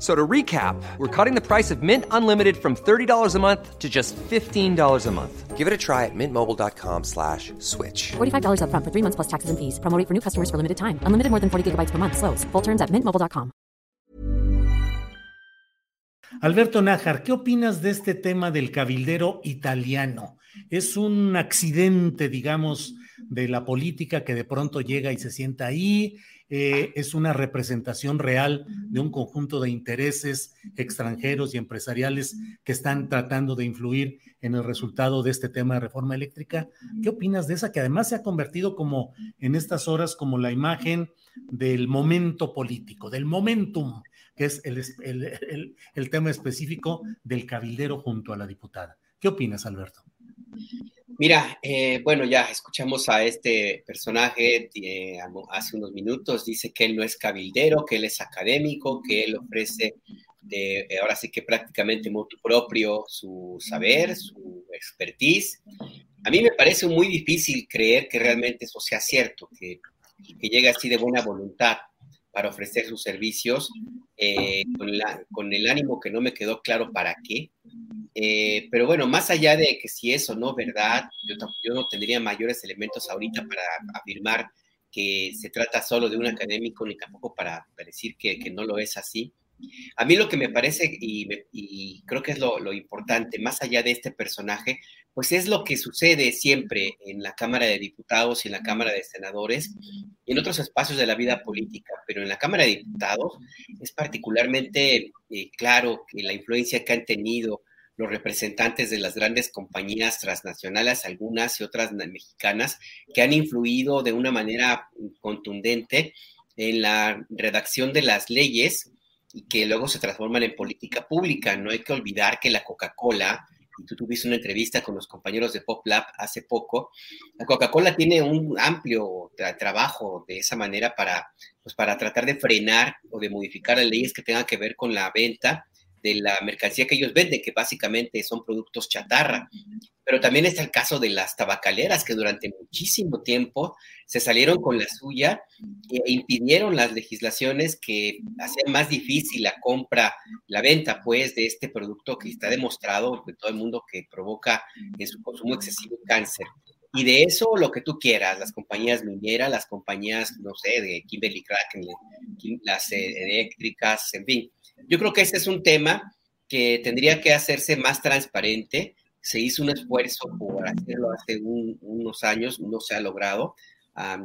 So to recap, we're cutting the price of Mint Unlimited from $30 a month to just $15 a month. Give it a try at mintmobile.com slash switch. $45 upfront for three months plus taxes and fees. Promoting for new customers for limited time. Unlimited more than 40 gigabytes per month. Slows. Full terms at mintmobile.com. Alberto Nájar, ¿qué opinas de este tema del cabildero italiano? Es un accidente, digamos, de la política que de pronto llega y se sienta ahí. Eh, es una representación real de un conjunto de intereses extranjeros y empresariales que están tratando de influir en el resultado de este tema de reforma eléctrica. ¿Qué opinas de esa que además se ha convertido como en estas horas como la imagen del momento político, del momentum, que es el, el, el tema específico del cabildero junto a la diputada? ¿Qué opinas, Alberto? Mira, eh, bueno, ya escuchamos a este personaje eh, hace unos minutos, dice que él no es cabildero, que él es académico, que él ofrece eh, ahora sí que prácticamente motu propio su saber, su expertise. A mí me parece muy difícil creer que realmente eso sea cierto, que, que llegue así de buena voluntad para ofrecer sus servicios, con, con el ánimo que no me quedó claro para qué, eh, pero bueno, más allá de que si es o no verdad, yo, yo, no tendría mayores elementos ahorita para afirmar que se trata solo de un académico, ni tampoco para, decir que, que, no lo es así. A mí lo que me parece, y, y creo que es lo, lo, importante, más allá de este personaje, pues es lo que sucede siempre en la Cámara de Diputados y en la Cámara de Senadores y en otros espacios de la vida política, pero en la Cámara de Diputados es particularmente eh, claro que la influencia que han tenido los representantes de las grandes compañías transnacionales, algunas y otras mexicanas, que han influido de una manera contundente en la redacción de las leyes y que luego se transforman en política pública. No hay que olvidar que la Coca-Cola, y tú tuviste una entrevista con los compañeros de Pop Lab hace poco, la Coca-Cola tiene un amplio trabajo de esa manera para, pues, para tratar de frenar o de modificar las leyes que tengan que ver con la venta de la mercancía que ellos venden, que básicamente son productos chatarra. Pero también está el caso de las tabacaleras, que durante muchísimo tiempo se salieron con la suya e impidieron las legislaciones que hacían más difícil la compra, la venta, pues, de este producto que está demostrado en todo el mundo que provoca en su consumo excesivo cáncer. Y de eso lo que tú quieras, las compañías mineras, las compañías, no sé, de Kimberly Crack, las eh, eléctricas, en fin yo creo que ese es un tema que tendría que hacerse más transparente. Se hizo un esfuerzo por hacerlo hace unos años, no se ha logrado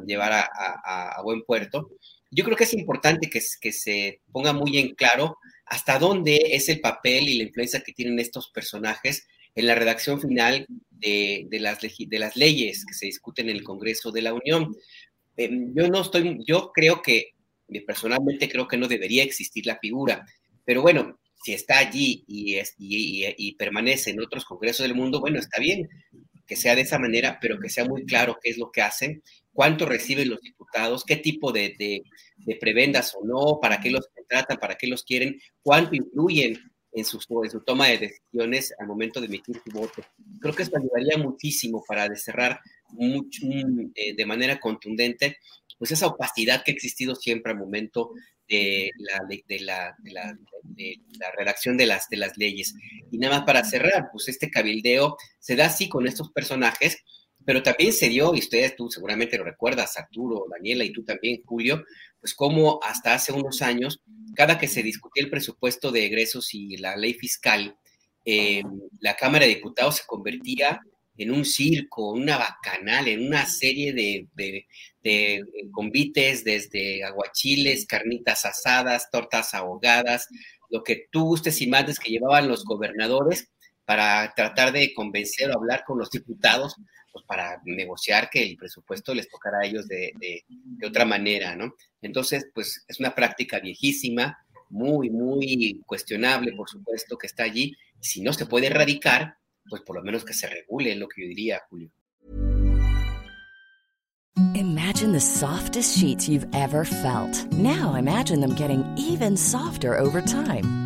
llevar a, buen puerto. Yo creo que es importante que, se ponga muy en claro hasta dónde es el papel y la influencia que tienen estos personajes en la redacción final de, las, leyes que se discuten en el Congreso de la Unión. Em, yo no estoy, yo creo que, personalmente creo que no debería existir la figura. Pero bueno, si está allí y, es, y, permanece en otros congresos del mundo, bueno, está bien que sea de esa manera, pero que sea muy claro qué es lo que hacen, cuánto reciben los diputados, qué tipo de, prebendas o no, para qué los contratan, para qué los quieren, cuánto influyen en su, en su toma de decisiones al momento de emitir su voto. Creo que esto ayudaría muchísimo para cerrar eh, de manera contundente pues esa opacidad que ha existido siempre al momento de la, de, la, de, la, de la, redacción de las, de las leyes. Y nada más para cerrar, pues este cabildeo se da así con estos personajes, pero también se dio, y ustedes tú seguramente lo recuerdas, Arturo, Daniela y tú también, Julio, pues como hasta hace unos años, cada que se discutía el presupuesto de egresos y la ley fiscal, eh, la Cámara de Diputados se convertía en un circo, una bacanal, en una serie de, de, convites desde aguachiles, carnitas asadas, tortas ahogadas, lo que tú gustes y mandes que llevaban los gobernadores para tratar de convencer o hablar con los diputados, pues para negociar que el presupuesto les tocara a ellos de, de otra manera, ¿no? Entonces, pues es una práctica viejísima, muy, muy cuestionable, por supuesto, que está allí. Si no se puede erradicar, pues por lo menos que se regule, lo que yo diría, Julio. Imagine the softest sheets you've ever felt. Now imagine them getting even softer over time.